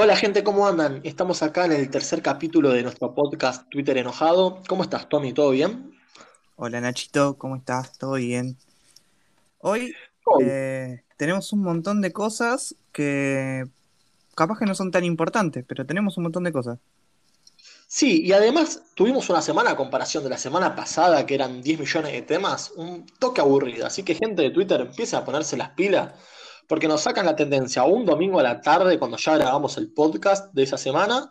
Hola gente, ¿cómo andan? Estamos acá en el tercer capítulo de nuestro podcast Twitter Enojado. ¿Cómo estás, Tommy? ¿Todo bien? Hola Nachito, ¿cómo estás? ¿Todo bien? Hoy Todo eh, tenemos un montón de cosas que capaz que no son tan importantes, pero tenemos un montón de cosas. Sí, y además tuvimos una semana a comparación de la semana pasada, que eran 10 millones de temas, un toque aburrido. Así que gente de Twitter empieza a ponerse las pilas, porque nos sacan la tendencia un domingo a la tarde cuando ya grabamos el podcast de esa semana,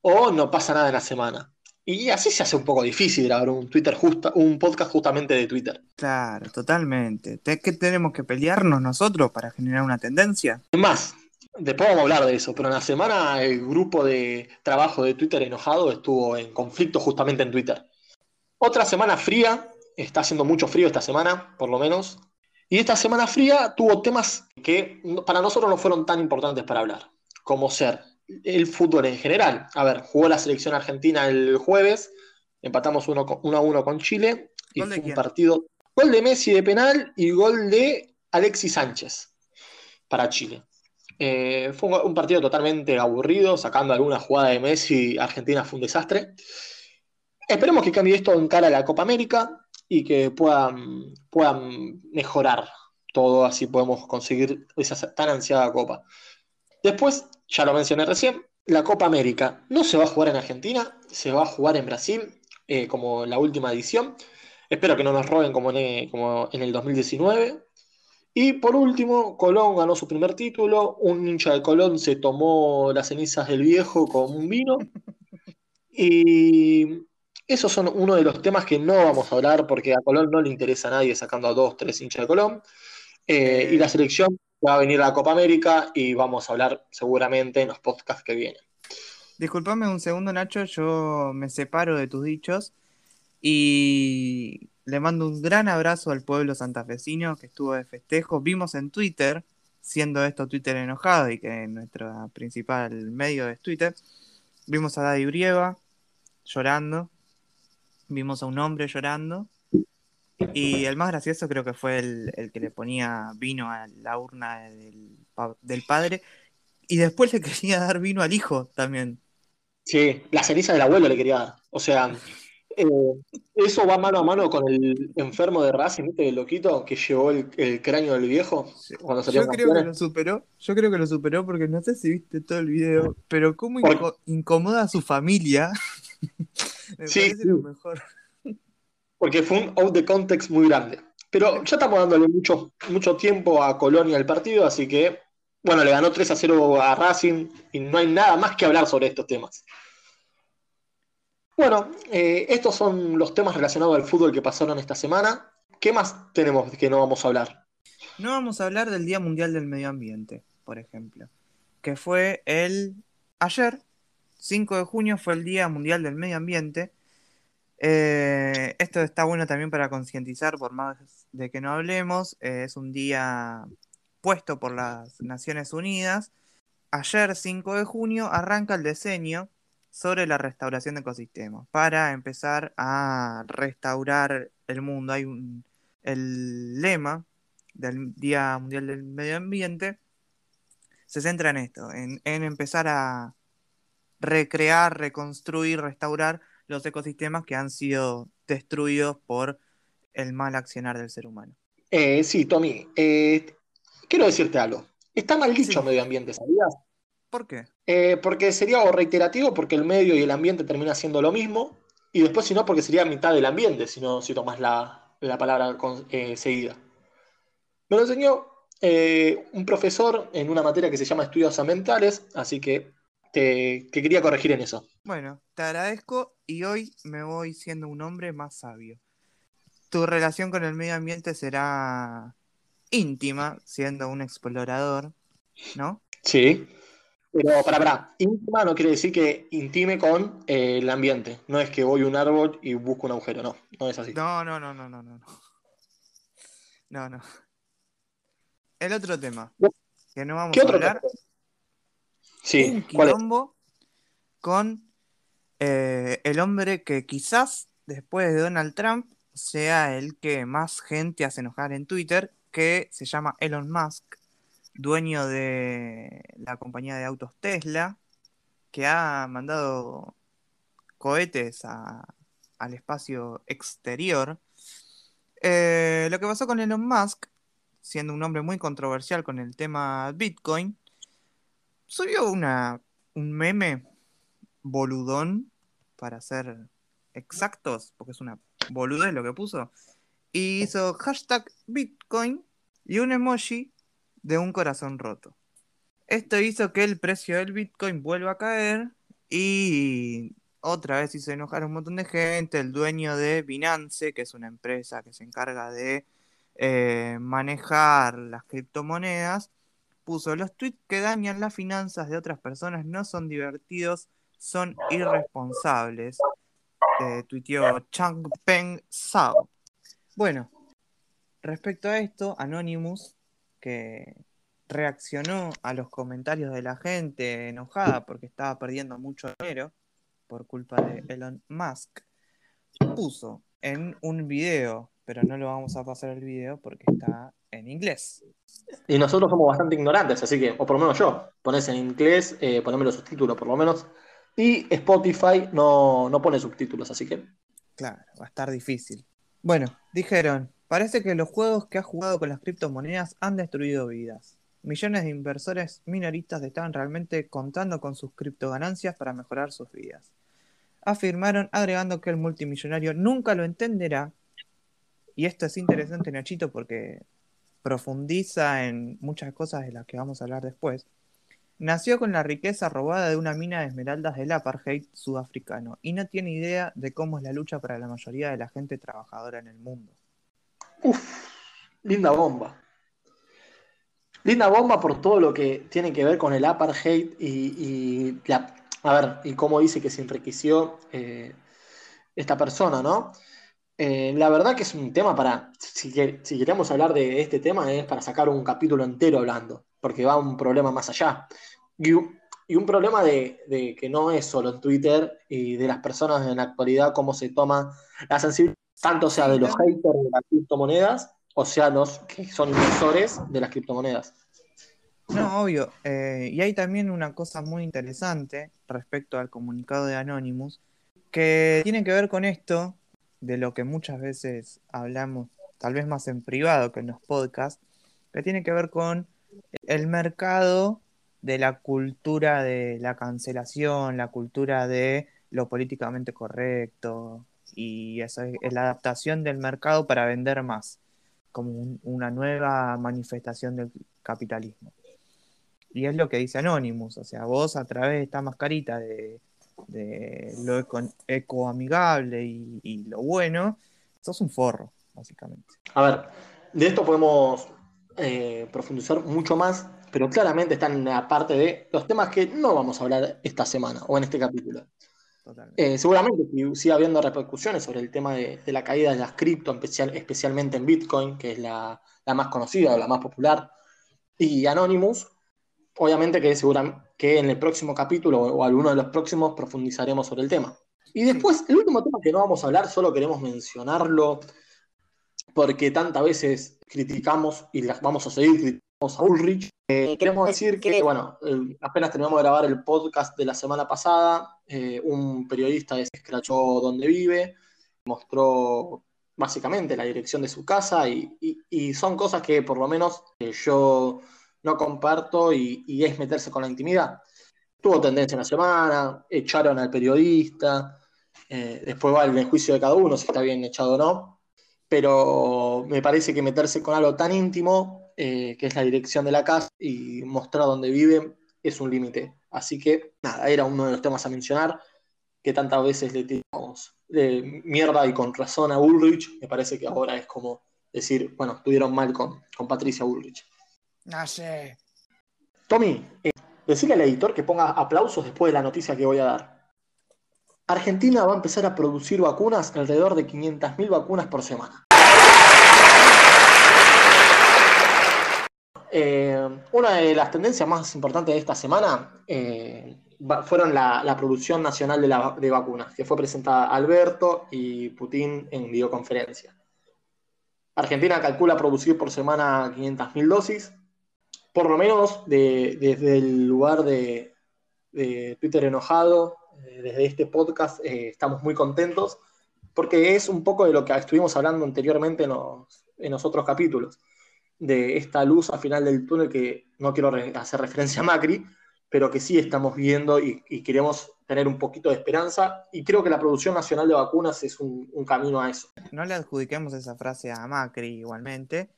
o no pasa nada en la semana. Y así se hace un poco difícil grabar un Twitter justa, un podcast justamente de Twitter. Claro, totalmente. ¿Te- ¿Qué tenemos que pelearnos nosotros para generar una tendencia? Es más, después vamos a hablar de eso, pero en la semana el grupo de trabajo de Twitter enojado estuvo en conflicto justamente en Twitter. Otra semana fría, está haciendo mucho frío esta semana, por lo menos. Y esta semana fría tuvo temas que para nosotros no fueron tan importantes para hablar, como ser el fútbol en general. A ver, jugó la selección argentina el jueves, empatamos 1 a 1 con Chile, y ¿Gol de fue un quién? partido. Gol de Messi de penal y gol de Alexis Sánchez para Chile. Eh, fue un, un partido totalmente aburrido, sacando alguna jugada de Messi, Argentina fue un desastre. Esperemos que cambie esto en cara a la Copa América y que puedan, puedan mejorar todo, así podemos conseguir esa tan ansiada Copa. Después, ya lo mencioné recién, la Copa América no se va a jugar en Argentina, se va a jugar en Brasil, eh, como la última edición. Espero que no nos roben como en, como en el 2019. Y por último, Colón ganó su primer título. Un hincha de Colón se tomó las cenizas del viejo con un vino. Y esos son uno de los temas que no vamos a hablar porque a Colón no le interesa a nadie sacando a dos, tres hinchas de Colón. Eh, y la Eh, selección va a venir a la Copa América y vamos a hablar seguramente en los podcasts que vienen. disculpame un segundo, Nacho, yo me separo de tus dichos y le mando un gran abrazo al pueblo santafesino que estuvo de festejo. Vimos en Twitter, siendo esto Twitter enojado y que nuestro principal medio es Twitter, vimos a Daddy Brieva llorando, vimos a un hombre llorando y el más gracioso creo que fue el, el que le ponía vino a la urna del, pa- del padre y después le quería dar vino al hijo también. Sí, la ceniza del abuelo le quería dar. O sea, eh, eso va mano a mano con el enfermo de Racing, ¿viste? El loquito que llevó el, el cráneo del viejo cuando Yo salieron creo que lo superó, yo creo que lo superó porque no sé si viste todo el video, pero cómo inco- incomoda a su familia, me Sí, parece sí. lo mejor. porque fue un out de context muy grande. Pero ya estamos dándole mucho, mucho tiempo a Colonia al partido, así que, bueno, le ganó 3 a 0 a Racing y no hay nada más que hablar sobre estos temas. Bueno, eh, estos son los temas relacionados al fútbol que pasaron esta semana. ¿Qué más tenemos que no vamos a hablar? No vamos a hablar del Día Mundial del Medio Ambiente, por ejemplo, que fue el ayer, 5 de junio, fue el Día Mundial del Medio Ambiente. Eh, esto está bueno también para concientizar, por más de que no hablemos, eh, es un día puesto por las Naciones Unidas. Ayer, 5 de junio, arranca el diseño sobre la restauración de ecosistemas para empezar a restaurar el mundo. Hay un, el lema del Día Mundial del Medio Ambiente se centra en esto, en, en empezar a recrear, reconstruir, restaurar los ecosistemas que han sido destruidos por el mal accionar del ser humano. Eh, sí, Tommy, eh, quiero decirte algo. Está mal dicho Sí. medio ambiente, ¿sabías? ¿Por qué? Eh, porque sería o reiterativo porque el medio y el ambiente termina siendo lo mismo, y después si no porque sería mitad del ambiente, si no si tomas la, la palabra con- seguida. Me lo enseñó un profesor en una materia que se llama estudios ambientales, así que te quería corregir en eso. Bueno, te agradezco y hoy me voy siendo un hombre más sabio. Tu relación con el medio ambiente será íntima, siendo un explorador, ¿no? Sí. Pero para, para, íntima no quiere decir que intime con eh, el ambiente. No es que voy a un árbol y busco un agujero, no, no es así. No, no, no, no, no, no. no. No, no. El otro tema que no vamos ¿Qué a otro hablar, tema? Sí, un quilombo con eh, el hombre que quizás después de Donald Trump sea el que más gente hace enojar en Twitter, que se llama Elon Musk, dueño de la compañía de autos Tesla, que ha mandado cohetes al espacio exterior. Eh, lo que pasó con Elon Musk, siendo un hombre muy controversial con el tema Bitcoin, subió una, un meme boludón, para ser exactos, porque es una boludez lo que puso, y hizo hashtag Bitcoin y un emoji de un corazón roto. Esto hizo que el precio del Bitcoin vuelva a caer y otra vez hizo enojar a un montón de gente. El dueño de Binance, que es una empresa que se encarga de eh, manejar las criptomonedas, puso los tweets que dañan las finanzas de otras personas no son divertidos, son irresponsables. Eh, tuiteó Changpeng Sao. Bueno, respecto a esto, Anonymous, que reaccionó a los comentarios de la gente enojada porque estaba perdiendo mucho dinero por culpa de Elon Musk, puso en un video, pero no lo vamos a pasar el video porque está en inglés. Y nosotros somos bastante ignorantes, así que, o por lo menos yo, pones en inglés, eh, poneme los subtítulos por lo menos. Y Spotify no, no pone subtítulos, así que. Claro, va a estar difícil. Bueno, dijeron, parece que los juegos que has jugado con las criptomonedas han destruido vidas. Millones de inversores minoristas estaban realmente contando con sus criptoganancias para mejorar sus vidas. Afirmaron agregando que el multimillonario nunca lo entenderá. Y esto es interesante, Nachito, porque profundiza en muchas cosas de las que vamos a hablar después. Nació con la riqueza robada de una mina de esmeraldas del apartheid sudafricano y no tiene idea de cómo es la lucha para la mayoría de la gente trabajadora en el mundo. Uf, linda bomba. Linda bomba por todo lo que tiene que ver con el apartheid y, a ver, y cómo dice que se enriqueció eh, esta persona, ¿no? Eh, la verdad que es un tema para, si, si, queremos hablar de este tema, es para sacar un capítulo entero hablando, porque va un problema más allá. Y, un problema de, que no es solo en Twitter y de las personas en la actualidad, cómo se toma la sensibilidad, tanto sea de los haters de las criptomonedas, o sea, los que son inversores de las criptomonedas. No, obvio. Eh, y hay también una cosa muy interesante respecto al comunicado de Anonymous, que tiene que ver con esto, de lo que muchas veces hablamos, tal vez más en privado que en los podcasts, que tiene que ver con el mercado de la cultura de la cancelación, la cultura de lo políticamente correcto y eso es, la adaptación del mercado para vender más, como una nueva manifestación del capitalismo. Y es lo que dice Anonymous, o sea, vos a través de esta mascarita de de lo eco, amigable y, lo bueno, sos un forro, básicamente. A ver, de esto podemos eh, profundizar mucho más, pero claramente están en la parte de los temas que no vamos a hablar esta semana o en este capítulo. Eh, seguramente sigue habiendo repercusiones sobre el tema de, la caída de las cripto, especial, especialmente en Bitcoin, que es la, la más conocida o la más popular, y Anonymous, obviamente que seguramente que en el próximo capítulo o alguno de los próximos profundizaremos sobre el tema. Y después, el último tema que no vamos a hablar, solo queremos mencionarlo porque tantas veces criticamos y las vamos a seguir criticando a Ulrich. Eh, queremos decir que, bueno, apenas terminamos de grabar el podcast de la semana pasada, eh, un periodista escrachó donde vive, mostró básicamente la dirección de su casa y, son cosas que por lo menos eh, yo no comparto y, es meterse con la intimidad. Tuvo tendencia en la semana, echaron al periodista, eh, después va el juicio de cada uno si está bien echado o no, pero me parece que meterse con algo tan íntimo, eh, que es la dirección de la casa y mostrar dónde vive, es un límite. Así que, nada, era uno de los temas a mencionar, que tantas veces le tiramos de mierda y con razón a Ulrich, me parece que ahora es como decir, bueno, estuvieron mal con, con Patricia Ulrich. No sé. Tommy, eh, decirle al editor que ponga aplausos después de la noticia que voy a dar. Argentina va a empezar a producir vacunas, alrededor de 500.000 vacunas por semana. Eh, una de las tendencias más importantes de esta semana eh, fueron la, producción nacional de, de, vacunas, que fue presentada Alberto y Putin en videoconferencia. Argentina calcula producir por semana 500.000 dosis, por lo menos desde el lugar de, de Twitter enojado, eh, desde este podcast, eh, estamos muy contentos, porque es un poco de lo que estuvimos hablando anteriormente en los, otros capítulos, de esta luz al final del túnel que no quiero hacer referencia a Macri, pero que sí estamos viendo y, queremos tener un poquito de esperanza. Y creo que la producción nacional de vacunas es un, camino a eso. No le adjudiquemos esa frase a Macri igualmente,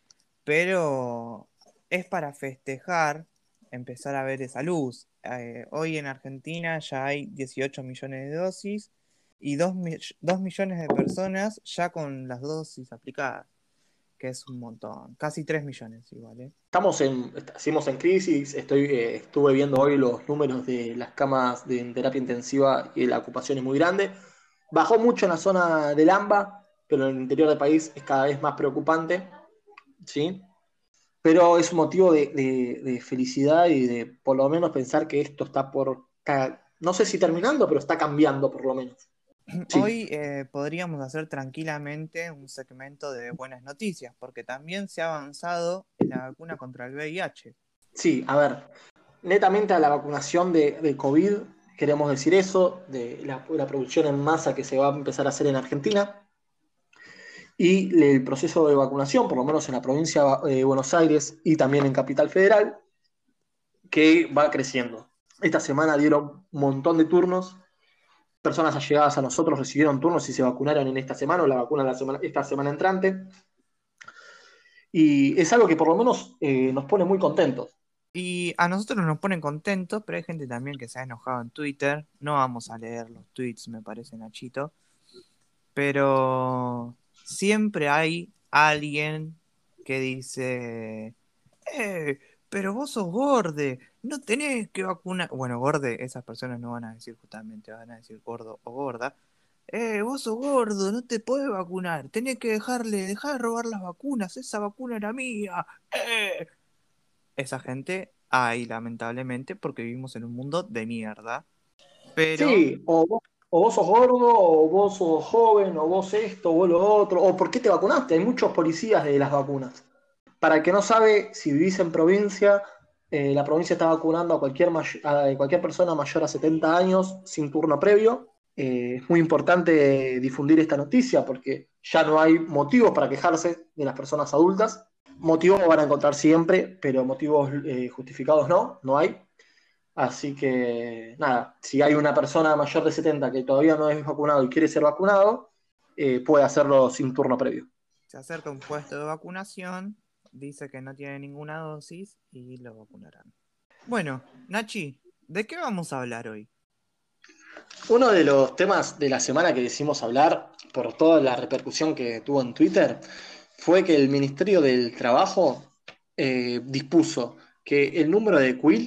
pero es para festejar empezar a ver esa luz. Eh, hoy en Argentina ya hay 18 millones de dosis y 2, millones de personas ya con las dosis aplicadas, que es un montón, casi 3 millones igual. ¿eh? Estamos en, estamos en crisis, Estoy, eh, estuve viendo hoy los números de las camas de terapia intensiva y la ocupación es muy grande. Bajó mucho en la zona del AMBA, pero en el interior del país es cada vez más preocupante. ¿sí? Pero es un motivo de, felicidad y de por lo menos pensar que esto está por, no sé si terminando, pero está cambiando por lo menos. Hoy eh, podríamos hacer tranquilamente un segmento de buenas noticias, porque también se ha avanzado en la vacuna contra el VIH. Sí, a ver, netamente a la vacunación de, COVID, queremos decir eso, de la producción en masa que se va a empezar a hacer en Argentina y el proceso de vacunación, por lo menos en la provincia de Buenos Aires y también en Capital Federal, que va creciendo. Esta semana dieron un montón de turnos, personas allegadas a nosotros recibieron turnos y se vacunaron en esta semana o la vacuna la esta semana entrante. Y es algo que por lo menos eh, nos pone muy contentos. Y a nosotros nos ponen contentos, pero hay gente también que se ha enojado en Twitter. No vamos a leer los tweets, me parece, Nachito. Pero siempre hay alguien que dice, eh, pero vos sos gorde, no tenés que vacunar. Bueno, gorde, esas personas no van a decir justamente, van a decir gordo o gorda. Eh, vos sos gordo, no te podés vacunar, tenés que dejarle, dejar de robar las vacunas, esa vacuna era mía. Eh. Esa gente hay, lamentablemente, porque vivimos en un mundo de mierda. Pero... Sí, o vos o vos sos gordo, o vos sos joven, o vos esto, o vos lo otro, o por qué te vacunaste. Hay muchos policías de las vacunas. Para el que no sabe, si vivís en provincia, eh, la provincia está vacunando a cualquier, a cualquier persona mayor a 70 años sin turno previo. Eh, es muy importante difundir esta noticia porque ya no hay motivos para quejarse de las personas adultas. Motivos van a encontrar siempre, pero motivos eh, justificados no, no hay. Así que, nada, si hay una persona mayor de 70 que todavía no es vacunado y quiere ser vacunado, eh, puede hacerlo sin turno previo. Se acerca un puesto de vacunación, dice que no tiene ninguna dosis y lo vacunarán. Bueno, Nachi, ¿de qué vamos a hablar hoy? Uno de los temas de la semana que decimos hablar, por toda la repercusión que tuvo en Twitter, fue que el Ministerio del Trabajo eh, dispuso que el número de quill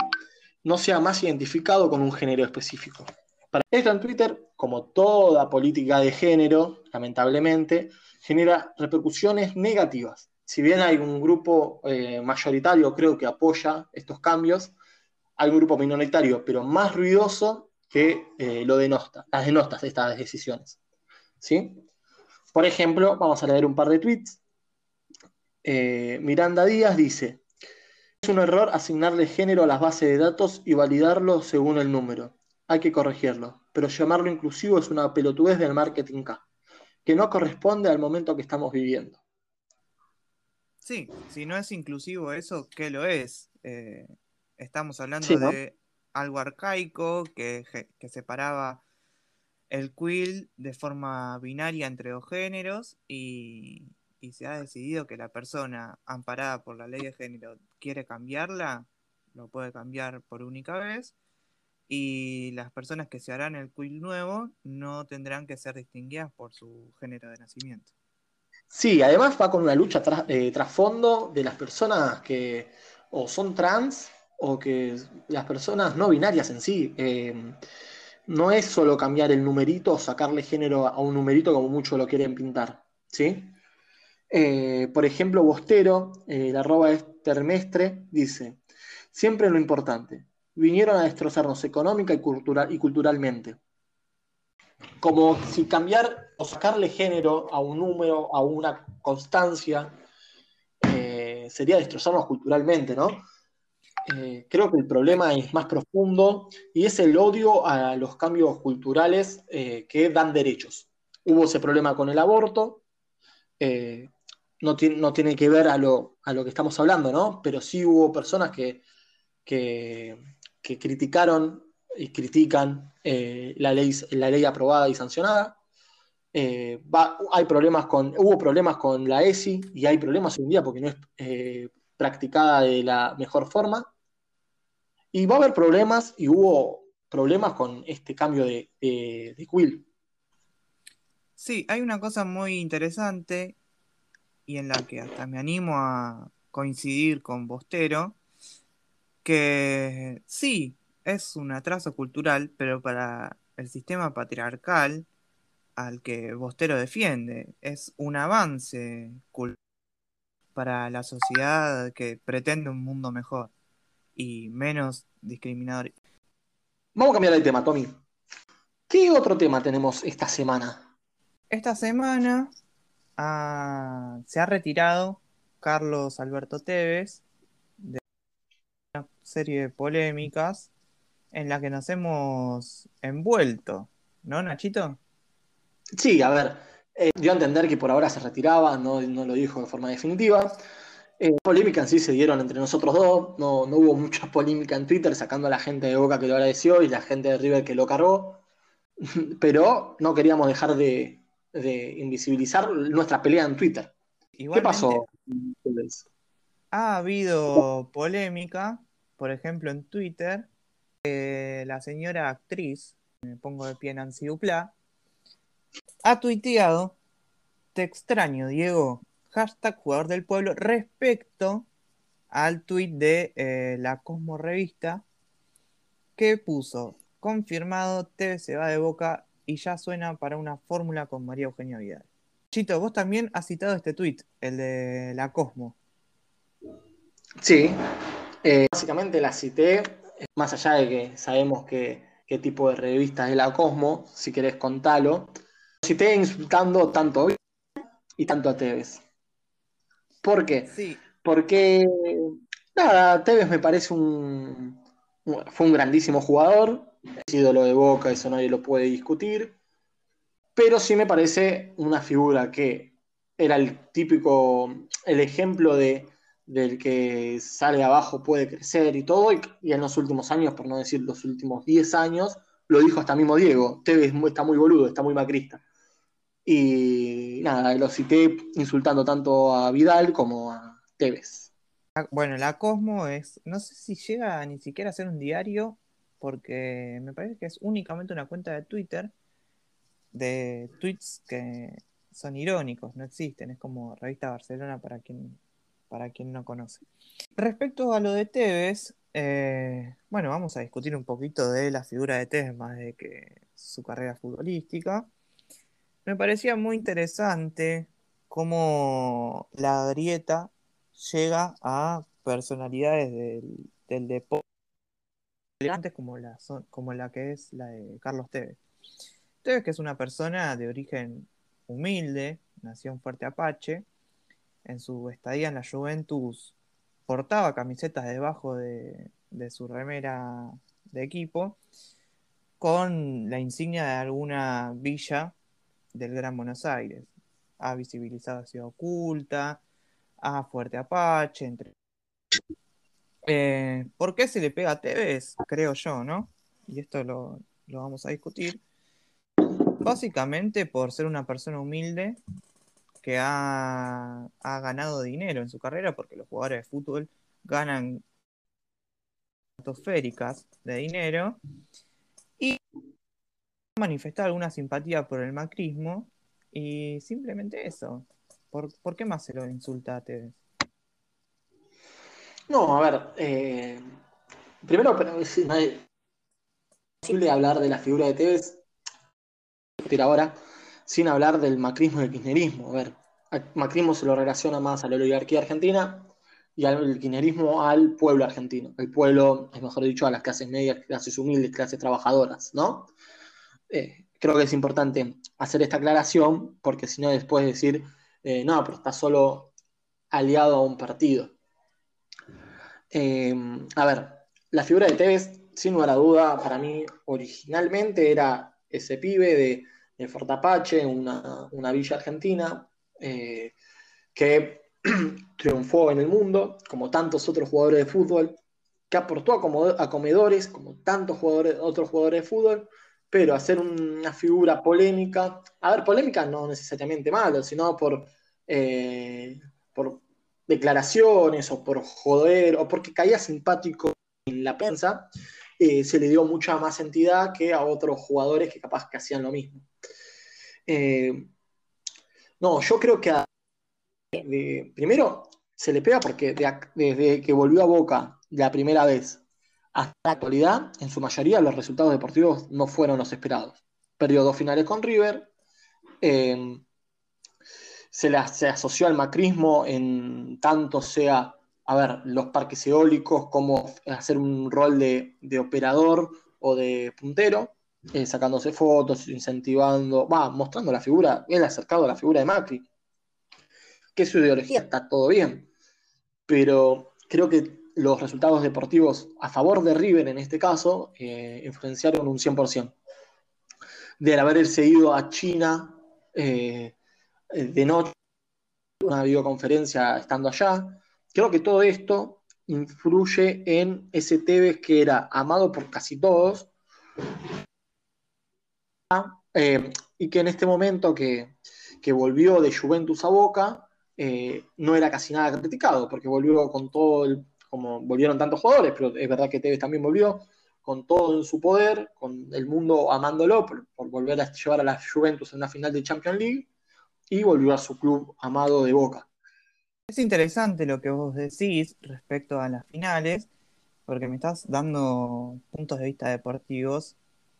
no sea más identificado con un género específico. Para esto en Twitter, como toda política de género, lamentablemente, genera repercusiones negativas. Si bien hay un grupo eh, mayoritario, creo que apoya estos cambios, hay un grupo minoritario, pero más ruidoso, que eh, lo denosta, las denostas de estas decisiones. ¿Sí? Por ejemplo, vamos a leer un par de tweets. Eh, Miranda Díaz dice, es un error asignarle género a las bases de datos y validarlo según el número. Hay que corregirlo, pero llamarlo inclusivo es una pelotudez del marketing K, que no corresponde al momento que estamos viviendo. Sí, si no es inclusivo eso, ¿qué lo es? Eh, estamos hablando de algo arcaico que, que separaba el quill de forma binaria entre dos géneros y, y se ha decidido que la persona amparada por la ley de género quiere cambiarla, lo puede cambiar por única vez. Y las personas que se harán el quill nuevo no tendrán que ser distinguidas por su género de nacimiento. Sí, además va con una lucha eh, trasfondo de las personas que o son trans o que las personas no binarias en sí. Eh, no es solo cambiar el numerito o sacarle género a un numerito como muchos lo quieren pintar. ¿sí? Eh, por ejemplo, Bostero, eh, el arroba es termestre, dice, siempre lo importante, vinieron a destrozarnos económica y, cultural, y culturalmente. Como si cambiar o sacarle género a un número, a una constancia, eh, sería destrozarnos culturalmente, ¿no? Eh, creo que el problema es más profundo y es el odio a los cambios culturales que dan derechos. Hubo ese problema con el aborto, no, tiene, no, tiene, que ver a lo, a lo, que estamos hablando, ¿no? Pero sí hubo personas que, que, criticaron y critican la, ley, la ley aprobada y sancionada. Va, hay problemas con, hubo problemas con la ESI y hay problemas hoy en día porque no es practicada de la mejor forma. Y va a haber problemas, y hubo problemas con este cambio de, de, Quill. Sí, hay una cosa muy interesante y en la que hasta me animo a coincidir con Bostero, que sí, es un atraso cultural, pero para el sistema patriarcal al que Bostero defiende, es un avance cultural para la sociedad que pretende un mundo mejor y menos discriminador. Vamos a cambiar de tema, Tommy. ¿Qué otro tema tenemos esta semana? Esta semana ah, se ha retirado Carlos Alberto Tevez de una serie de polémicas en la que nos hemos envuelto, ¿no, Nachito? Sí, a ver, eh, dio a entender que por ahora se retiraba, no, no lo dijo de forma definitiva. Eh, polémica sí se dieron entre nosotros dos, no, no, hubo mucha polémica en Twitter sacando a la gente de Boca que lo agradeció y la gente de River que lo cargó, pero no queríamos dejar de, de invisibilizar nuestra pelea en Twitter. ¿Qué pasó? Ha habido polémica, por ejemplo en Twitter, eh, la señora actriz, me pongo de pie Nancy Dupla, ha tuiteado, te extraño, Diego, hashtag jugador del pueblo, respecto al tuit de eh, la Cosmo Revista, que puso, confirmado, TV se va de boca y ya suena para una fórmula con María Eugenia Vidal. Chito, vos también has citado este tuit, el de la Cosmo. Sí, eh, básicamente la cité, más allá de que sabemos que, qué tipo de revista es la Cosmo, si querés contalo cité insultando tanto hoy y tanto a Tevez. ¿Por qué? Sí. Porque, nada, Tevez me parece un. Fue un grandísimo jugador, es ídolo de boca, eso nadie lo puede discutir. Pero sí me parece una figura que era el típico, el ejemplo de, del que sale abajo puede crecer y todo, y, y, en los últimos años, por no decir los últimos 10 años, lo dijo hasta mismo Diego, Tevez está muy boludo, está muy macrista. Y nada, lo cité insultando tanto a Vidal como a Tevez. Ah, bueno, la Cosmo es, no sé si llega ni siquiera a ser un diario, porque me parece que es únicamente una cuenta de Twitter de tweets que son irónicos, no existen, es como Revista Barcelona para quien, para quien no conoce. Respecto a lo de Tevez, eh, bueno, vamos a discutir un poquito de la figura de Tevez más de que su carrera futbolística me parecía muy interesante cómo la grieta llega a personalidades del, deporte como la, como la que es la de Carlos Tevez. Tevez que es una persona de origen humilde, nació en Fuerte Apache, en su estadía en la Juventus portaba camisetas debajo de, de su remera de equipo con la insignia de alguna villa del Gran Buenos Aires. Ha visibilizado a Ciudad Oculta, a Fuerte Apache, entre... Eh, ¿Por qué se le pega a Tevez? Creo yo, ¿no? Y esto lo, vamos a discutir. Básicamente por ser una persona humilde que ha, ganado dinero en su carrera, porque los jugadores de fútbol ganan estratosféricas de dinero, y manifestar alguna simpatía por el macrismo y simplemente eso. ¿Por, qué más se lo insulta a Tevez? No, a ver, eh, primero, pero es, posible hablar de la figura de Tevez ahora sin hablar del macrismo y el kirchnerismo. A ver, macrismo se lo relaciona más a la oligarquía argentina y al kirchnerismo al pueblo argentino. El pueblo, es mejor dicho, a las clases medias, clases humildes, clases trabajadoras, ¿no? Eh, creo que es importante hacer esta aclaración, porque si no después decir, eh, no, pero está solo aliado a un partido. Eh, a ver, la figura de Tevez, sin lugar a duda, para mí originalmente era ese pibe de, de Fortapache, una, una villa argentina, eh, que triunfó en el mundo, como tantos otros jugadores de fútbol, que aportó a, comedores, como tantos jugadores, otros jugadores de fútbol, pero hacer una figura polémica, a ver, polémica no necesariamente malo, sino por, eh, por declaraciones o por joder, o porque caía simpático en la prensa, eh, se le dio mucha más entidad que a otros jugadores que capaz que hacían lo mismo. Eh, no, yo creo que primero se le pega porque desde que volvió a Boca la primera vez hasta la actualidad, en su mayoría los resultados deportivos no fueron los esperados. Perdió dos finales con River, eh, se, se asoció al macrismo en tanto sea, a ver, los parques eólicos como hacer un rol de, operador o de puntero, eh, sacándose fotos, incentivando, va, mostrando la figura, él acercado a la figura de Macri que su ideología está todo bien, pero creo que los resultados deportivos a favor de River en este caso eh, influenciaron un 100%. Del haberse ido a China eh, de noche, una videoconferencia estando allá, creo que todo esto influye en ese Tevez que era amado por casi todos eh, y que en este momento que, que volvió de Juventus a Boca, eh, no era casi nada criticado, porque volvió con todo el, como volvieron tantos jugadores, pero es verdad que Tevez también volvió con todo en su poder, con el mundo amándolo por, volver a llevar a la Juventus en una final de Champions League, y volvió a su club amado de Boca. Es interesante lo que vos decís respecto a las finales, porque me estás dando puntos de vista deportivos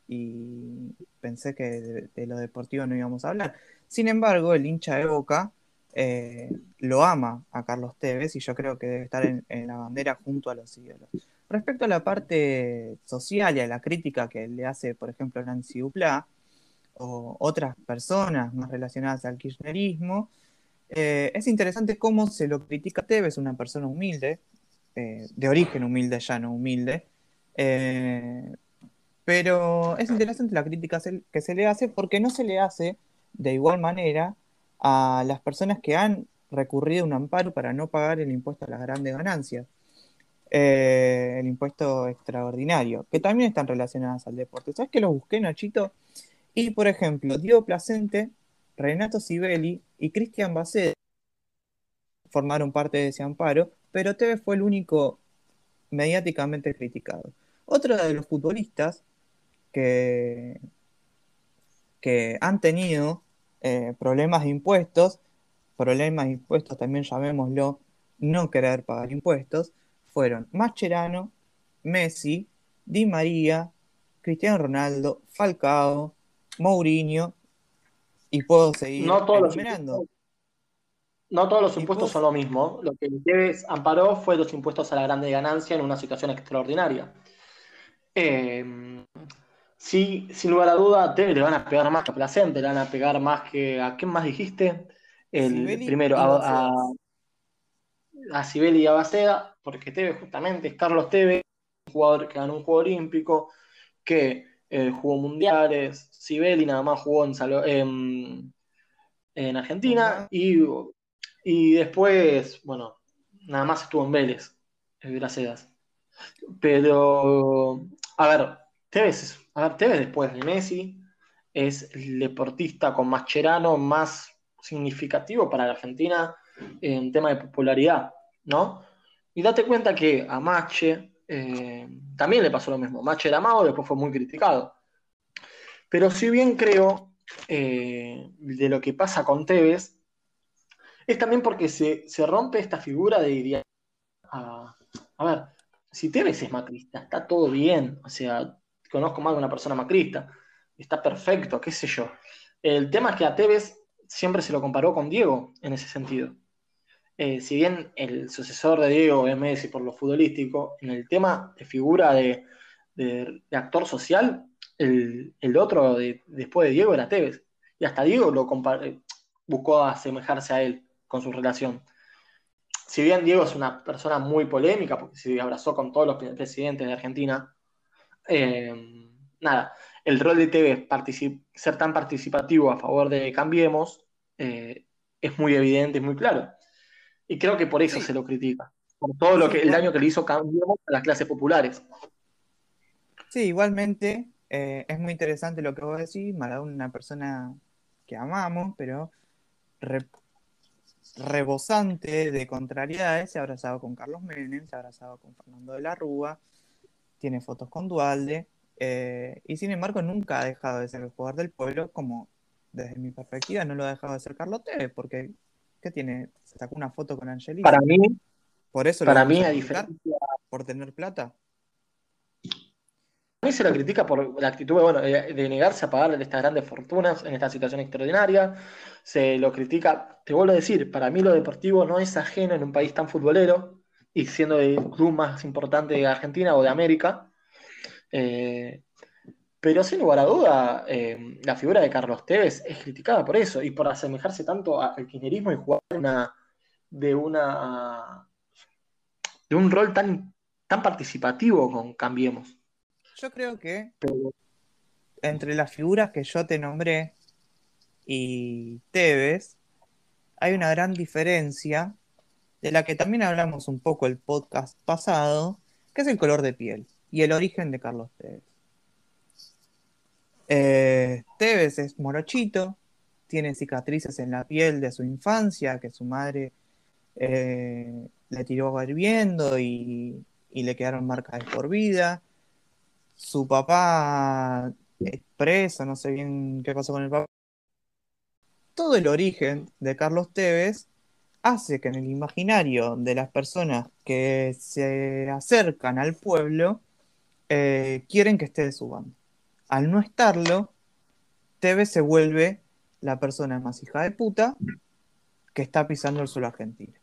y pensé que de, lo deportivo no íbamos a hablar. Sin embargo, el hincha de Boca eh, lo ama a Carlos Tevez y yo creo que debe estar en, la bandera junto a los ídolos. Respecto a la parte social y a la crítica que le hace, por ejemplo, Nancy Duplá o otras personas más relacionadas al kirchnerismo, eh, es interesante cómo se lo critica a Tevez, una persona humilde, eh, de origen humilde, ya no humilde, pero es interesante la crítica que se le hace porque no se le hace de igual manera a las personas que han recurrido a un amparo para no pagar el impuesto a las grandes ganancias, eh, el impuesto extraordinario, que también están relacionadas al deporte. ¿Sabes que lo busqué, Nachito? Y, por ejemplo, Diego Placente, Renato Sibeli y Cristian Bacet formaron parte de ese amparo, pero TV fue el único mediáticamente criticado. Otro de los futbolistas que, que han tenido eh, problemas de impuestos, problemas de impuestos también llamémoslo no querer pagar impuestos, fueron Mascherano, Messi, Di María, Cristiano Ronaldo, Falcao, Mourinho, y puedo seguir no todos Los impuestos, no todos los impuestos son lo mismo. Lo que ustedes amparó fue los impuestos a la grande ganancia en una situación extraordinaria. Eh, Sí, sin lugar a duda, te le van a pegar más que a Placente, le van a pegar más que. ¿A quién más dijiste? El primero, a, a, Sibeli y a Baceda, porque Teve justamente es Carlos Teve, un jugador que ganó un juego olímpico, que eh, jugó mundiales, Sibeli nada más jugó en, en, Argentina, y, y después, bueno, nada más estuvo en Vélez, en Bracedas. Pero, a ver, Tevez, a ver, Tevez después de Messi es el deportista con más cherano, más significativo para la Argentina en tema de popularidad, ¿no? Y date cuenta que a Mache eh, también le pasó lo mismo. Mache era después fue muy criticado. Pero si bien creo eh, de lo que pasa con Tevez, es también porque se, rompe esta figura de a, a ver, si Tevez es macrista, está todo bien, o sea, conozco más de una persona macrista, está perfecto, qué sé yo. El tema es que a Tevez siempre se lo comparó con Diego en ese sentido. Eh, si bien el sucesor de Diego es Messi por lo futbolístico, en el tema de figura de, actor social, el, otro después de Diego era Tevez. Y hasta Diego lo buscó asemejarse a él con su relación. si bien Diego es una persona muy polémica, porque se abrazó con todos los presidentes de Argentina, eh, nada, el rol de TV ser tan participativo a favor de Cambiemos eh, es muy evidente, es muy claro. Y creo que por eso se lo critica, por todo lo que, el daño que le hizo Cambiemos a las clases populares. Sí, igualmente eh, es muy interesante lo que vos decís, Maradona una persona que amamos, pero rebosante de contrariedades, se ha abrazado con Carlos Menem, se ha abrazado con Fernando de la Rúa, tiene fotos con Dualde, eh, y sin embargo nunca ha dejado de ser el jugador del pueblo, como desde mi perspectiva no lo ha dejado de ser Carlos Tevez, porque ¿qué tiene? Se sacó una foto con Angelina. Para mí, por eso para mí, a diferencia... por tener plata. A mí se lo critica por la actitud bueno, de negarse a pagar estas grandes fortunas en esta situación extraordinaria. Se lo critica, te vuelvo a decir, para mí lo deportivo no es ajeno en un país tan futbolero y siendo el club más importante de Argentina o de América. Eh, pero sin lugar a duda, eh, la figura de Carlos Tevez es criticada por eso y por asemejarse tanto al kirchnerismo y jugar una, de una de un rol tan, tan participativo con Cambiemos. Yo creo que entre las figuras que yo te nombré y Tevez, hay una gran diferencia de la que también hablamos un poco el podcast pasado, que es el color de piel y el origen de Carlos Tevez. Eh, Tevez es morochito, tiene cicatrices en la piel de su infancia, que su madre eh, le tiró hirviendo y, y le quedaron marcas de por vida. Su papá es preso, no sé bien qué pasó con el papá. Todo el origen de Carlos Tevez hace que en el imaginario de las personas que se acercan al pueblo eh, quieren que esté de su bando. Al no estarlo, Tevez se vuelve la persona más hija de puta que está pisando el suelo argentino.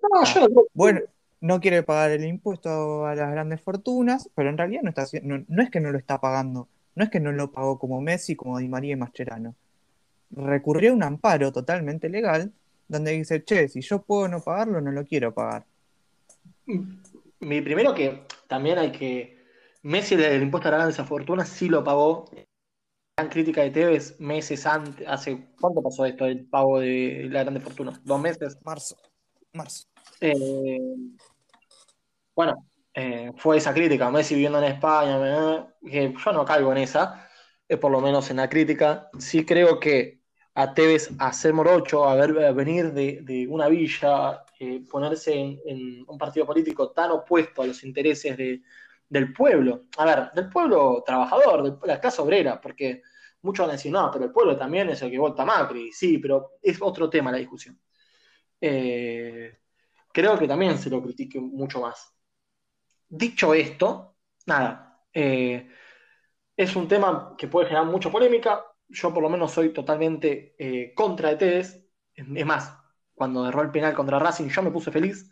No, yo no Bueno, no quiere pagar el impuesto a las grandes fortunas, pero en realidad no, está, no, no es que no lo está pagando, no es que no lo pagó como Messi, como Di María y Mascherano. Recurrió a un amparo totalmente legal donde dice, che, si yo puedo no pagarlo, no lo quiero pagar. Mi primero que también hay que. Messi el, impuesto a la grandes fortunas sí lo pagó. Gran crítica de Tevez meses antes. ¿Hace cuánto pasó esto el pago de la grande fortuna? ¿Dos meses? Marzo. Marzo. Eh, bueno, eh, fue esa crítica. Messi viviendo en España, que yo no caigo en esa, es por lo menos en la crítica. Sí creo que a Tevez a ser morocho, a, ver, venir de, una villa, eh, ponerse en, un partido político tan opuesto a los intereses del pueblo. A ver, del pueblo trabajador, de la clase obrera, porque muchos van a decir, no, pero el pueblo también es el que vota Macri. Sí, pero es otro tema la discusión. Eh, creo que también se lo critique mucho más. Dicho esto, nada, eh, es un tema que puede generar mucha polémica yo por lo menos soy totalmente eh, contra de Tevez. Es más, cuando derró el penal contra Racing yo me puse feliz.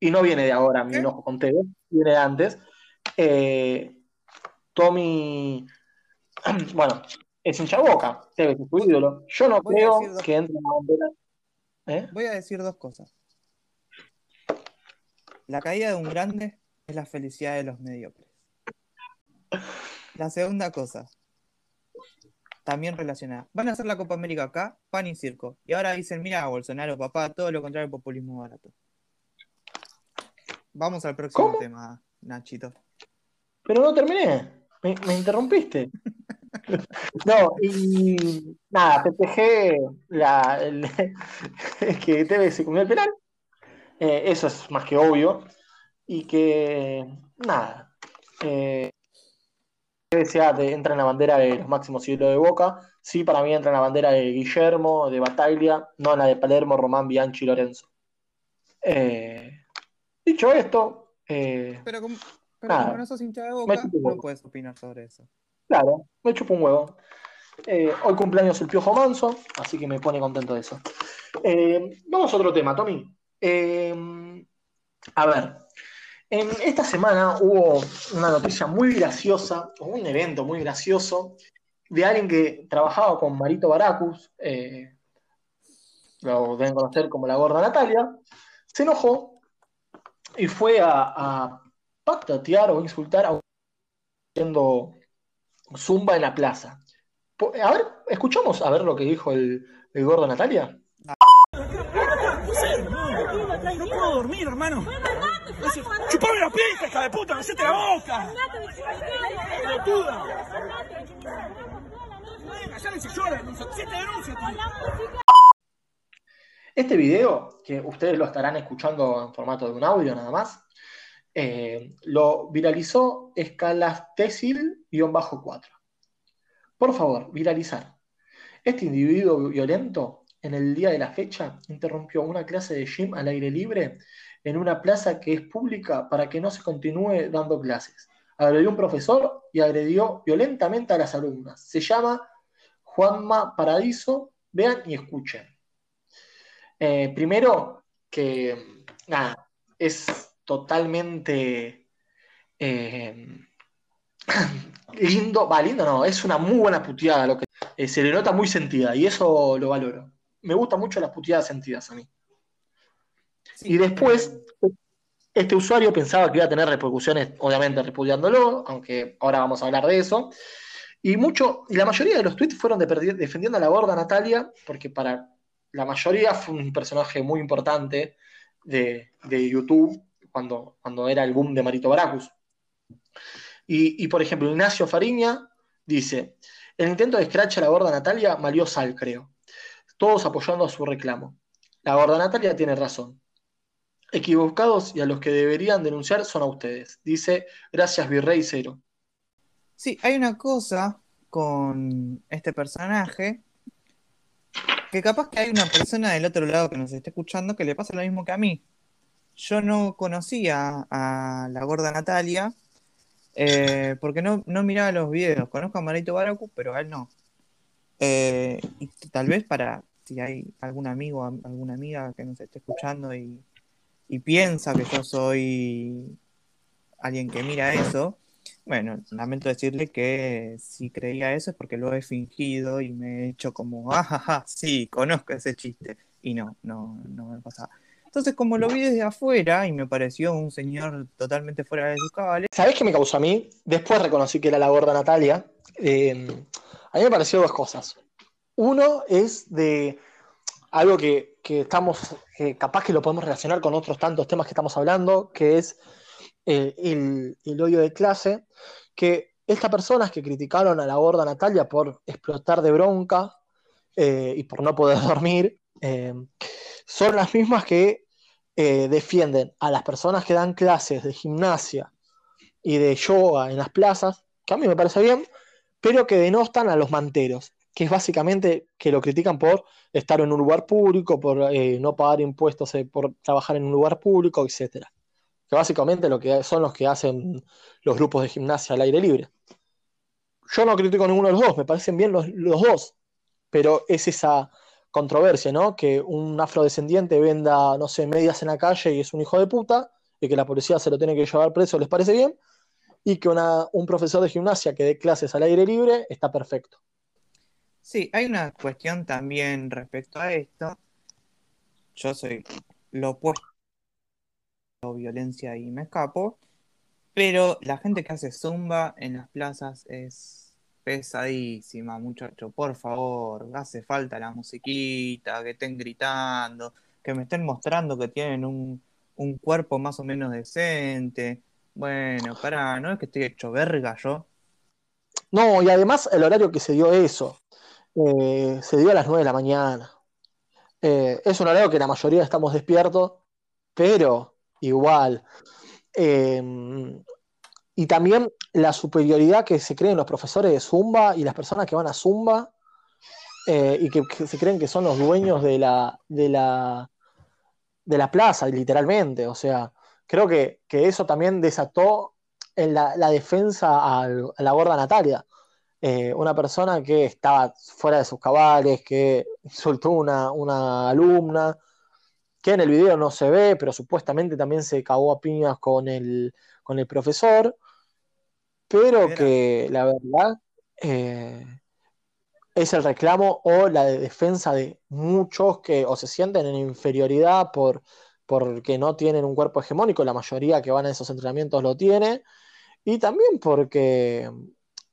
Y no viene de ahora mi enojo con Tevez, viene de antes. Eh, Tommy, bueno, es hincha boca, Tevez es su ídolo. Yo no creo que entre en la bandera. Voy a decir dos cosas. La caída de un grande es la felicidad de los mediocres. La segunda cosa, también relacionada. Van a hacer la Copa América acá, pan y circo. Y ahora dicen, mira, Bolsonaro, papá, todo lo contrario populismo barato. Vamos al próximo tema, Nachito. Pero no terminé. Me, interrumpiste. no, y nada, festejé la, que TV se comió el penal. Eh, eso es más que obvio. Y que, nada, eh, sea, entra en la bandera de los máximos siglos de Boca. Sí, para mí entra en la bandera de Guillermo, de Bataglia, no en la de Palermo, Román, Bianchi y Lorenzo. Eh, dicho esto. Eh, pero como, no sos hincha de Boca, no puedes opinar sobre eso. Claro, me chupo un huevo. Eh, hoy cumpleaños el Piojo Manso, así que me pone contento de eso. vamos a otro tema, Tommy. a ver, en esta semana hubo una noticia muy graciosa, un evento muy gracioso, de alguien que trabajaba con Marito Baracus, eh, lo deben conocer como la gorda Natalia, se enojó y fue a, a patatear o insultar a un haciendo zumba en la plaza. A ver, escuchamos a ver lo que dijo el, el gordo Natalia. No puedo dormir, hermano. Chupame la pija, hija de puta, hacete la boca. Pelotuda. Callale si llora, siete denuncias, tío. Este video, que ustedes lo estarán escuchando en formato de un audio nada más, eh, lo viralizó Escalastesil-4. Por favor, viralizar. Este individuo violento, en el día de la fecha, interrumpió una clase de gym al aire libre en una plaza que es pública para que no se continúe dando clases. Agredió a un profesor y agredió violentamente a las alumnas. Se llama Juanma Paradiso. Vean y escuchen. Eh, primero, que nada, es totalmente eh, lindo, va, lindo no, es una muy buena puteada, lo que eh, se le nota muy sentida y eso lo valoro. Me gustan mucho las puteadas sentidas a mí. Sí, Y después, este usuario pensaba que iba a tener repercusiones, obviamente repudiándolo, aunque ahora vamos a hablar de eso. Y mucho, y la mayoría de los tweets fueron de defendiendo a la gorda Natalia, porque para la mayoría fue un personaje muy importante de, de YouTube cuando, cuando era el boom de Marito Baracus. Y, y, por ejemplo, Ignacio Fariña dice: El intento de scratch a la gorda Natalia valió sal, creo. Todos apoyando a su reclamo. La gorda Natalia tiene razón. Equivocados y a los que deberían denunciar son a ustedes. Dice, gracias Virrey Cero. Sí, hay una cosa con este personaje que capaz que hay una persona del otro lado que nos esté escuchando que le pasa lo mismo que a mí. Yo no conocía a la gorda Natalia eh, porque no, no miraba los videos. Conozco a Marito Baracu, pero a él no. Eh, y tal vez para si hay algún amigo, am- alguna amiga que nos esté escuchando y piensa que yo soy alguien que mira eso, bueno, lamento decirle que si creía eso es porque lo he fingido y me he hecho como, ajaja, sí, conozco ese chiste. Y no, no, no me pasaba. Entonces, como lo vi desde afuera y me pareció un señor totalmente fuera de sus cabales, ¿Sabés qué me causó a mí? Después reconocí que era la gorda Natalia. Eh, a mí me pareció dos cosas. Uno es de algo que, que estamos, que capaz que lo podemos relacionar con otros tantos temas que estamos hablando, que es eh, el, el odio de clase, que estas personas que criticaron a la gorda Natalia por explotar de bronca eh, y por no poder dormir, eh, son las mismas que defienden a las personas que dan clases de gimnasia y de yoga en las plazas, que a mí me parece bien, pero que denostan a los manteros, que es básicamente que lo critican por estar en un lugar público, por no pagar impuestos, por trabajar en un lugar público, etcétera. Que básicamente lo que son los que hacen los grupos de gimnasia al aire libre. Yo no critico ninguno de los dos, me parecen bien los, dos, pero es esa controversia, ¿no? Que un afrodescendiente venda, no sé, medias en la calle y es un hijo de puta, y que la policía se lo tiene que llevar preso, ¿les parece bien? Y que un profesor de gimnasia que dé clases al aire libre está perfecto. sí, hay una cuestión también respecto a esto. Yo soy lo opuesto la violencia y me escapo, pero la gente que hace zumba en las plazas es pesadísima, muchacho. Por favor, hace falta la musiquita, que estén gritando, que me estén mostrando que tienen un, un cuerpo más o menos decente. Bueno, pará, no es que estoy hecho verga yo. No, y además el horario que se dio eso, eh, se dio a las 9 de la mañana. Eh, es un horario que la mayoría estamos despiertos, pero igual. Eh, y también la superioridad que se creen los profesores de Zumba y las personas que van a Zumba eh, y que, se creen que son los dueños de la, de la, de la plaza, literalmente. O sea, creo que, que eso también desató en la, defensa a la gorda Natalia. Eh, una persona que estaba fuera de sus cabales, que insultó una, una alumna, que en el video no se ve, pero supuestamente también se cagó a piñas con el, con el profesor, pero Era- que la verdad eh, es el reclamo o la de defensa de muchos que o se sienten en inferioridad por porque no tienen un cuerpo hegemónico, la mayoría que van a esos entrenamientos lo tiene, y también porque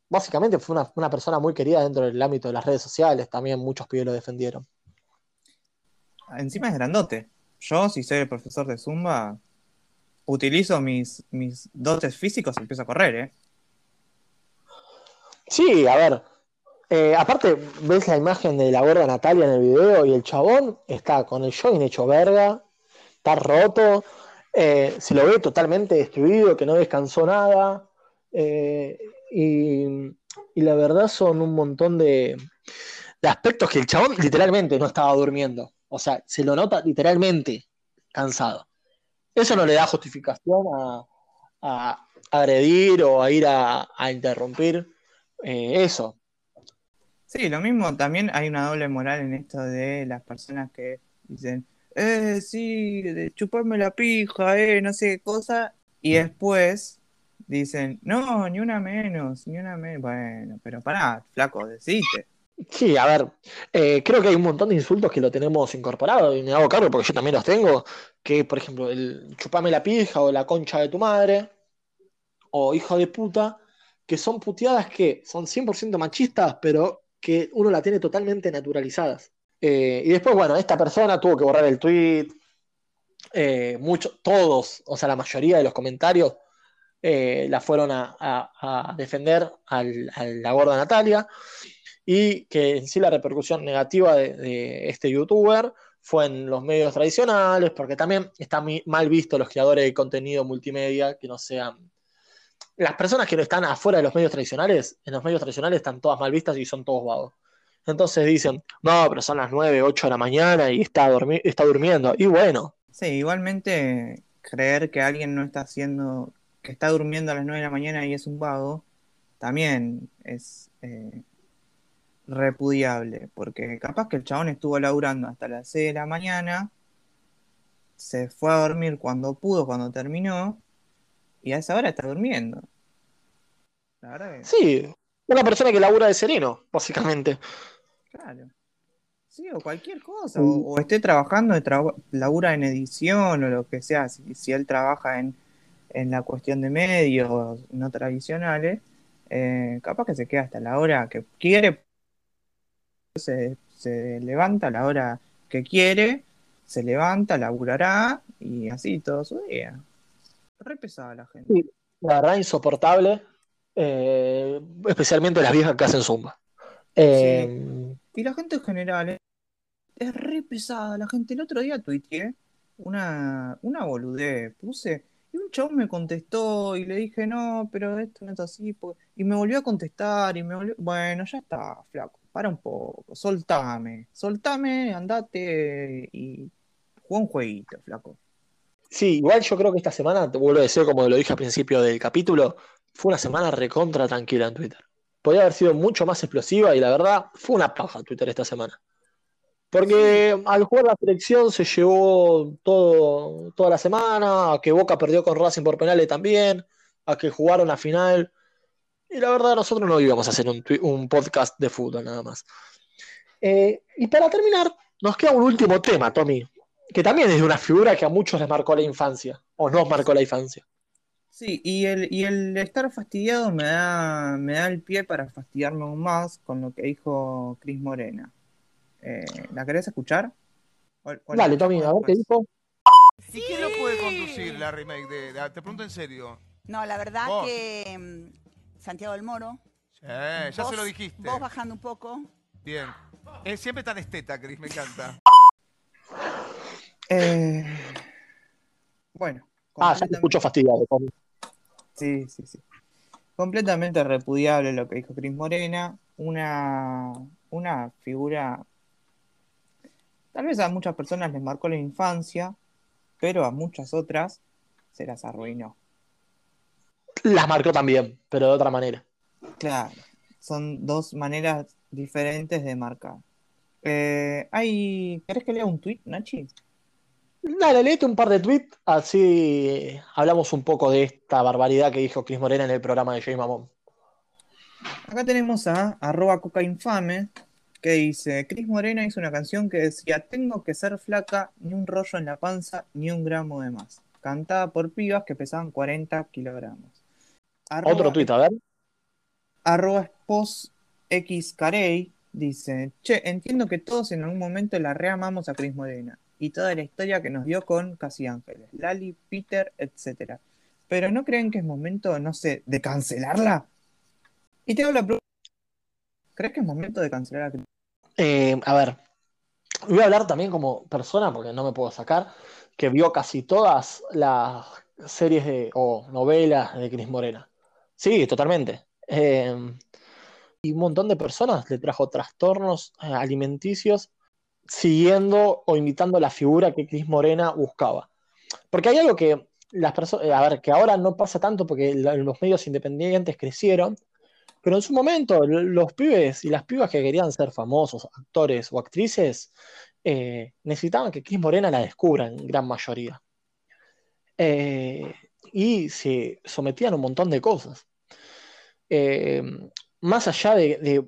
básicamente fue una, una persona muy querida dentro del ámbito de las redes sociales, también muchos pibes lo defendieron. Encima es grandote. Yo, si soy el profesor de Zumba, utilizo mis, mis dotes físicos y empiezo a correr, ¿eh? Sí, a ver. eh, aparte, ves la imagen de la gorda Natalia en el video y el chabón está con el jogging hecho verga, está roto, eh, se lo ve totalmente destruido, que no descansó nada. eh, y, y la verdad son un montón de, de aspectos que el chabón literalmente no estaba durmiendo. O sea, se lo nota literalmente cansado. Eso no le da justificación a, agredir o a ir a, a interrumpir eh, eso. Sí, lo mismo, también hay una doble moral en esto de las personas que dicen, eh, sí, de chuparme la pija, eh, no sé qué cosa, y después dicen, no, ni una menos, ni una menos. Bueno, pero pará, flaco, decite. Sí, a ver, eh, creo que hay un montón de insultos que lo tenemos incorporado y me hago cargo porque yo también los tengo, que por ejemplo el chupame la pija o la concha de tu madre o hijo de puta, que son puteadas que son 100% machistas, pero que uno la tiene totalmente naturalizadas. Eh, y después, bueno, esta persona tuvo que borrar el tweet, eh, todos, o sea, la mayoría de los comentarios eh, la fueron a defender al- a la gorda Natalia y que en sí la repercusión negativa de, este youtuber fue en los medios tradicionales, porque también está mal visto los creadores de contenido multimedia que no sean... Las personas que no están afuera de los medios tradicionales, en los medios tradicionales están todas mal vistas y son todos vagos. Entonces dicen, no, pero son las 9, 8 de la mañana y está, dormi- está durmiendo. Y bueno, Sí, igualmente creer que alguien no está haciendo, que está durmiendo a las 9 de la mañana y es un vago, también es eh, repudiable, porque capaz que el chabón estuvo laburando hasta las 6 de la mañana, se fue a dormir cuando pudo, cuando terminó, y a esa hora está durmiendo. La verdad que, sí, una persona que labura de sereno, básicamente. claro. Sí, o cualquier cosa, o, o esté trabajando, de traba- labura en edición o lo que sea, si, si él trabaja en, en la cuestión de medios no tradicionales, eh, capaz que se queda hasta la hora que quiere, se, se levanta a la hora que quiere, se levanta, laburará y así todo su día. Re pesada la gente. Sí, la verdad, insoportable, eh, especialmente las viejas que hacen zumba. Eh, Y la gente en general es, es re pesada. La gente, el otro día tuiteé una, una boludez. Puse, y un chabón me contestó y le dije, no, pero esto no es así. po-". Y me volvió a contestar y me volvió. Bueno, ya está, flaco. Para un poco. Soltame. Soltame, andate y juega un jueguito, flaco. Sí, igual yo creo que esta semana, te vuelvo a decir como lo dije al principio del capítulo, fue una semana recontra tranquila en Twitter. Podría haber sido mucho más explosiva y la verdad fue una paja Twitter esta semana. Porque al jugar la selección se llevó todo, toda la semana, a que Boca perdió con Racing por penales también, a que jugaron la final. Y la verdad nosotros no íbamos a hacer un, podcast de fútbol nada más. Eh, y para terminar, nos queda un último tema, Tommy, que también es de una figura que a muchos les marcó la infancia, o nos marcó la infancia. Sí, y el, y el estar fastidiado me da, me da el pie para fastidiarme aún más con lo que dijo Cris Morena. Eh, ¿la querés escuchar? ¿O- Dale, Tommy, a ver qué dijo. ¿Y quién lo puede conducir la remake de, de- Te pregunto en serio. No, la verdad Vos. que Santiago del Moro. Sí, ya vos- se lo dijiste. Vos bajando un poco. Bien. Es siempre tan esteta, Cris, me encanta. Eh, bueno, Ah, ya te completamente- escucho fastidiado. Sí, sí, sí. Completamente repudiable lo que dijo Cris Morena. Una, una figura. Tal vez a muchas personas les marcó la infancia, pero a muchas otras se las arruinó. Las marcó también, pero de otra manera. Claro, son dos maneras diferentes de marcar. Eh, hay... ¿Querés que lea un tweet, Nachi? Dale, léete un par de tweets, así hablamos un poco de esta barbaridad que dijo Cris Morena en el programa de Jay Mamón. Acá tenemos a arroba cocainfame que dice, Cris Morena hizo una canción que decía, tengo que ser flaca, ni un rollo en la panza, ni un gramo de más. Cantada por pibas que pesaban 40 kilogramos. Arroba- Otro tuit, a ver. Arroba Spos X Carey dice, che, entiendo que todos en algún momento la reamamos a Cris Morena y toda la historia que nos dio con Casi Ángeles, Lali, Peter, etc. Pero ¿no creen que es momento, no sé, de cancelarla? Y te hago la pregunta, ¿crees que es momento de cancelar a Cris? Eh, a ver, voy a hablar también como persona, porque no me puedo sacar, que vio casi todas las series de, o novelas de Cris Morena. Sí, totalmente. Eh, y un montón de personas le trajo trastornos eh, alimenticios siguiendo o imitando la figura que Cris Morena buscaba. Porque hay algo que las personas, a ver, que ahora no pasa tanto porque los medios independientes crecieron, pero en su momento los pibes y las pibas que querían ser famosos, actores o actrices, eh, necesitaban que Cris Morena la descubra en gran mayoría. Eh, y se sometían a un montón de cosas. Eh, más allá de,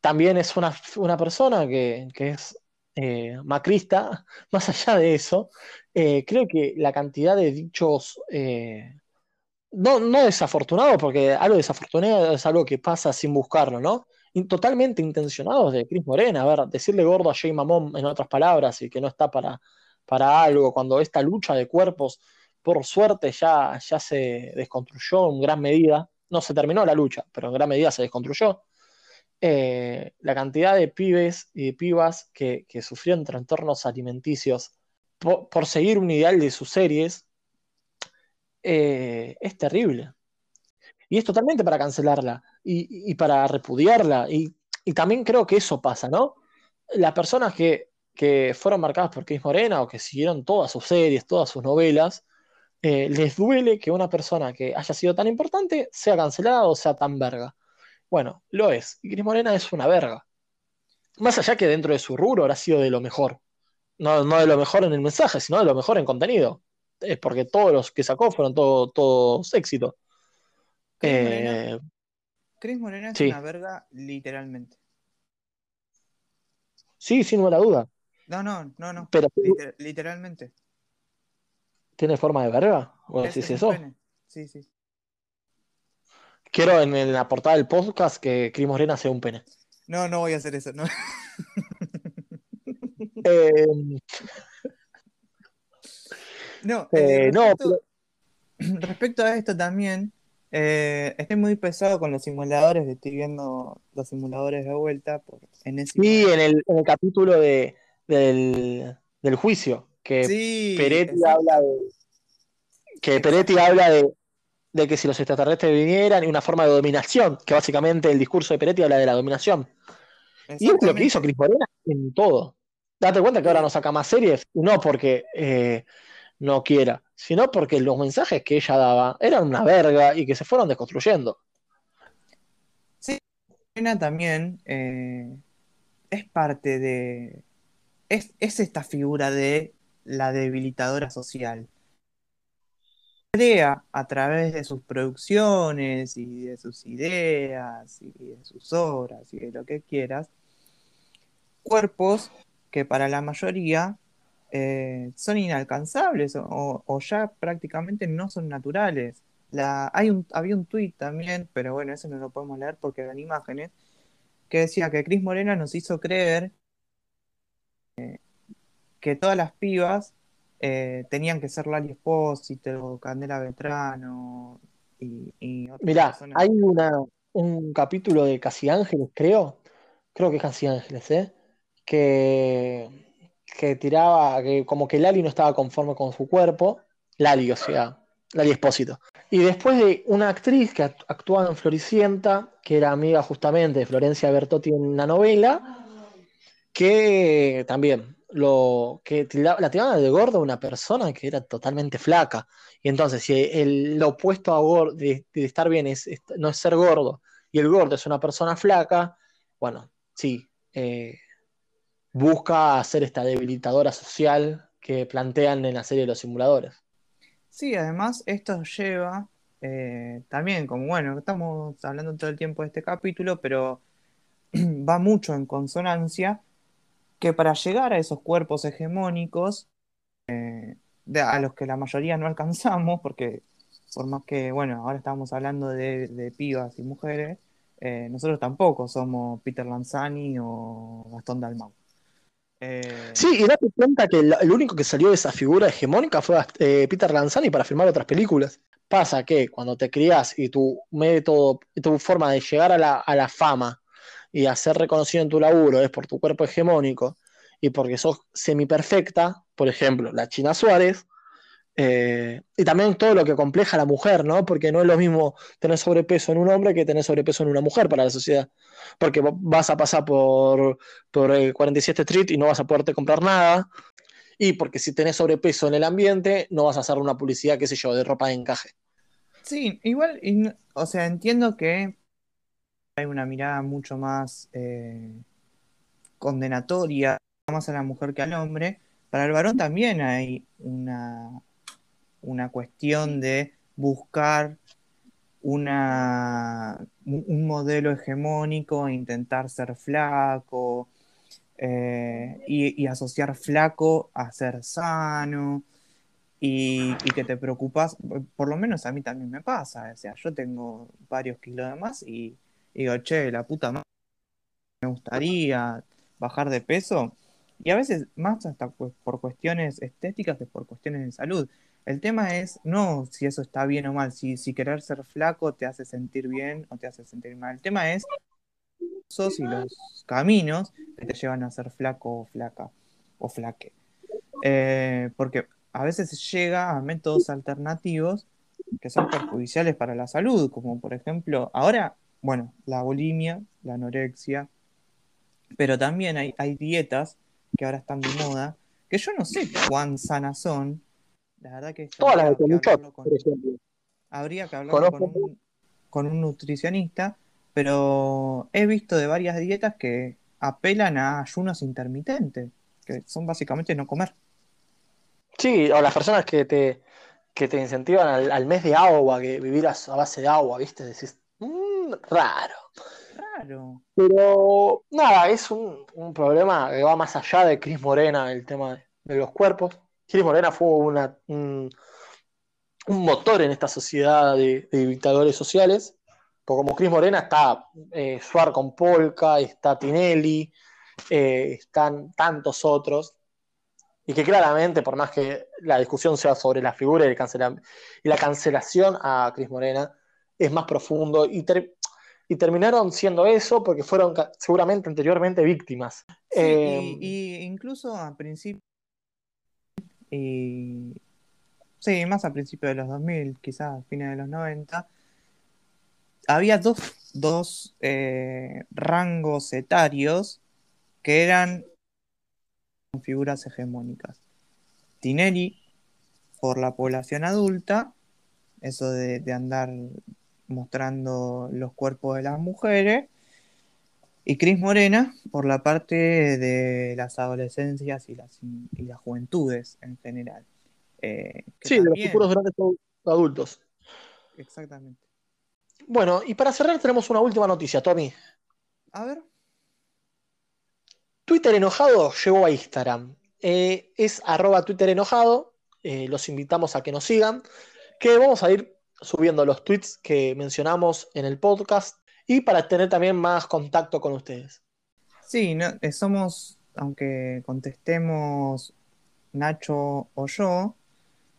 también es una, una persona que, que es eh, macrista, más allá de eso, eh, creo que la cantidad de dichos, no, no desafortunados, porque algo desafortunado es algo que pasa sin buscarlo, ¿no? Totalmente intencionados de Cris Morena, a ver, decirle gordo a Jay Mamón en otras palabras y que no está para, para algo, cuando esta lucha de cuerpos, por suerte, ya, ya se desconstruyó en gran medida, no se terminó la lucha, pero en gran medida se desconstruyó eh, la cantidad de pibes y de pibas que, sufrieron trastornos alimenticios por, seguir un ideal de sus series eh, es terrible. Y es totalmente para cancelarla y, para repudiarla. Y, y también creo que eso pasa, ¿no? Las personas que, que fueron marcadas por Cris Morena o que siguieron todas sus series, todas sus novelas, eh, les duele que una persona que haya sido tan importante sea cancelada o sea tan verga. Bueno, lo es. Y Cris Morena es una verga. Más allá que dentro de su rubro habrá sido de lo mejor. No, no de lo mejor en el mensaje, sino de lo mejor en contenido. Es porque todos los que sacó fueron todo- todos éxitos. Cris Eh, Morena, Cris Morena es sí. una verga literalmente. sí, sin lugar a duda. No, no, no, no. Pero liter- literalmente. ¿Tiene forma de verga? ¿O Es- decís es un eso? pene. Sí, sí. Quiero en, en la portada del podcast que Cris Morena sea un pene. No, no voy a hacer eso. No. Eh, No, eh, Eh, no, respecto, respecto a esto también, eh, estoy muy pesado con los simuladores, estoy viendo los simuladores de vuelta por enésima sí, vez. en el, en el capítulo de, del, del juicio, que Sí, Peretti habla de, que Peretti habla de, de que si los extraterrestres vinieran y una forma de dominación, que básicamente el discurso de Peretti habla de la dominación. Y es lo que hizo. Cris Morena en todo. Date cuenta que ahora no saca más series, no porque eh, no quiera, sino porque los mensajes que ella daba eran una verga y que se fueron desconstruyendo. Morena también eh, es parte de. Es, es esta figura de la debilitadora social. Crea a través de sus producciones y de sus ideas y de sus obras y de lo que quieras, cuerpos que para la mayoría eh, son inalcanzables o, ya prácticamente no son naturales. Hay un, había un tuit también, pero bueno, ese no lo podemos leer porque eran imágenes, que decía que Cris Morena nos hizo creer eh, que todas las pibas eh, tenían que ser Lali Espósito, Candela Beltrano y, y otras Mirá, personas. hay una, un capítulo de Casi Ángeles, creo, creo que es Casi Ángeles, ¿eh? Que, que tiraba, que como que Lali no estaba conforme con su cuerpo, Lali, o sea, Lali Espósito. Y después de una actriz que act- actuaba en Floricienta, que era amiga justamente de Florencia Bertotti en una novela, que también lo que la tiraban de gordo a una persona que era totalmente flaca. Y entonces, si el, lo opuesto a gor- de, estar bien es, es- no es ser gordo, y el gordo es una persona flaca, bueno, sí, eh, busca hacer esta debilitadora social que plantean en la serie de los simuladores. Sí, además esto lleva eh, también, como bueno, estamos hablando todo el tiempo de este capítulo, pero va mucho en consonancia que para llegar a esos cuerpos hegemónicos, eh, a los que la mayoría no alcanzamos, porque por más que, bueno, ahora estamos hablando de, pibas y mujeres, eh, nosotros tampoco somos Peter Lanzani o Gastón Dalmau. Eh, Sí, y date cuenta que el, único que salió de esa figura hegemónica fue Peter Lanzani para filmar otras películas. Pasa que cuando te criás y tu método, tu forma de llegar a la, a la fama y a ser reconocido en tu laburo es por tu cuerpo hegemónico y porque sos semiperfecta, por ejemplo, la China Suárez, eh, y también todo lo que compleja a la mujer, ¿no? Porque no es lo mismo tener sobrepeso en un hombre que tener sobrepeso en una mujer para la sociedad. Porque vas a pasar por, por eh, 47 Street y no vas a poderte comprar nada. Y porque si tenés sobrepeso en el ambiente, no vas a hacer una publicidad, qué sé yo, de ropa de encaje. Sí, igual, o sea, entiendo que hay una mirada mucho más eh, condenatoria, más a la mujer que al hombre. Para el varón también hay una, una cuestión de buscar una, un modelo hegemónico, intentar ser flaco, eh, y, y asociar flaco a ser sano y, y que te preocupas, por lo menos a mí también me pasa, o sea, yo tengo varios kilos de más y digo, che, la puta madre, me gustaría bajar de peso, y a veces más hasta por cuestiones estéticas que por cuestiones de salud. El tema es no si eso está bien o mal, si, si querer ser flaco te hace sentir bien o te hace sentir mal. El tema es y los caminos que te llevan a ser flaco o flaca o flaque. Eh, porque a veces llega a métodos alternativos que son perjudiciales para la salud, como por ejemplo, ahora, bueno, la bulimia, la anorexia, pero también hay, hay dietas que ahora están de moda, que yo no sé cuán sanas son. La verdad que Todas las de por ejemplo. habría que hablarlo con un, con un nutricionista, pero he visto de varias dietas que apelan a ayunos intermitentes, que son básicamente no comer. Sí, o las personas que te, que te incentivan al, al mes de agua, que vivir a, a base de agua, ¿viste? Decís, "Mm, raro. Raro. Pero nada, es un, un problema que va más allá de Cris Morena, el tema de, de los cuerpos. Cris Morena fue una, un, un motor en esta sociedad de, de dictadores sociales. Porque como Cris Morena está eh, Suar con Polka, está Tinelli, eh, están tantos otros. Y que claramente, por más que la discusión sea sobre la figura y, el cancela- y la cancelación a Cris Morena, es más profundo y, ter- y terminaron siendo eso porque fueron seguramente anteriormente víctimas. Sí, Eh, y, y incluso a principios, y sí, más a principios de los 2000, quizás a fines de los 90, había dos, dos eh, rangos etarios que eran figuras hegemónicas. Tinelli, por la población adulta, eso de, de andar mostrando los cuerpos de las mujeres, y Cris Morena por la parte de las adolescencias y las, y las juventudes en general. Eh, sí, de los futuros grandes adultos. Exactamente. Bueno, y para cerrar tenemos una última noticia, Tommy. A ver, Twitter enojado llegó a Instagram. Eh, es arroba Twitter enojado. Eh, los invitamos a que nos sigan. Que vamos a ir subiendo los tweets que mencionamos en el podcast. Y para tener también más contacto con ustedes. sí, no, eh, somos, aunque contestemos Nacho o yo,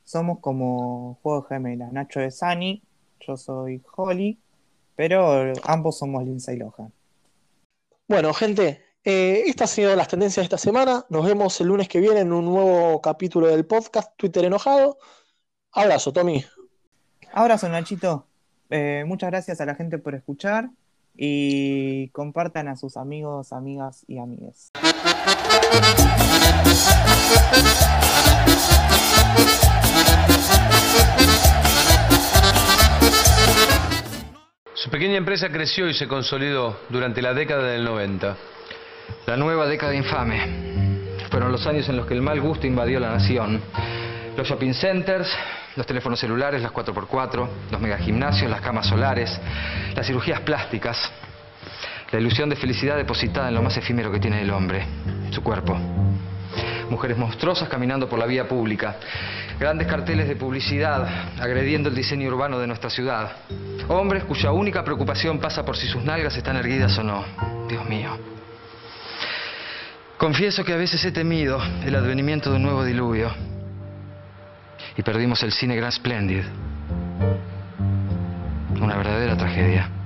somos como juego de gemelas. Nacho es Sani, yo soy Holly, pero ambos somos Lindsay Lohan. Bueno, gente, eh, estas han sido las tendencias de esta semana. Nos vemos el lunes que viene en un nuevo capítulo del podcast Twitter enojado. Abrazo, Tommy. Abrazo, Nachito. Eh, muchas gracias a la gente por escuchar y compartan a sus amigos, amigas y amigues. Su pequeña empresa creció y se consolidó durante la década del 90. La nueva década infame. Fueron los años en los que el mal gusto invadió la nación. Los shopping centers, los teléfonos celulares, las 4x4, los megagimnasios, las camas solares, las cirugías plásticas. La ilusión de felicidad depositada en lo más efímero que tiene el hombre, su cuerpo. Mujeres monstruosas caminando por la vía pública. Grandes carteles de publicidad agrediendo el diseño urbano de nuestra ciudad. Hombres cuya única preocupación pasa por si sus nalgas están erguidas o no. Dios mío. Confieso que a veces he temido el advenimiento de un nuevo diluvio. Y perdimos el cine Grand Splendid. Una verdadera tragedia.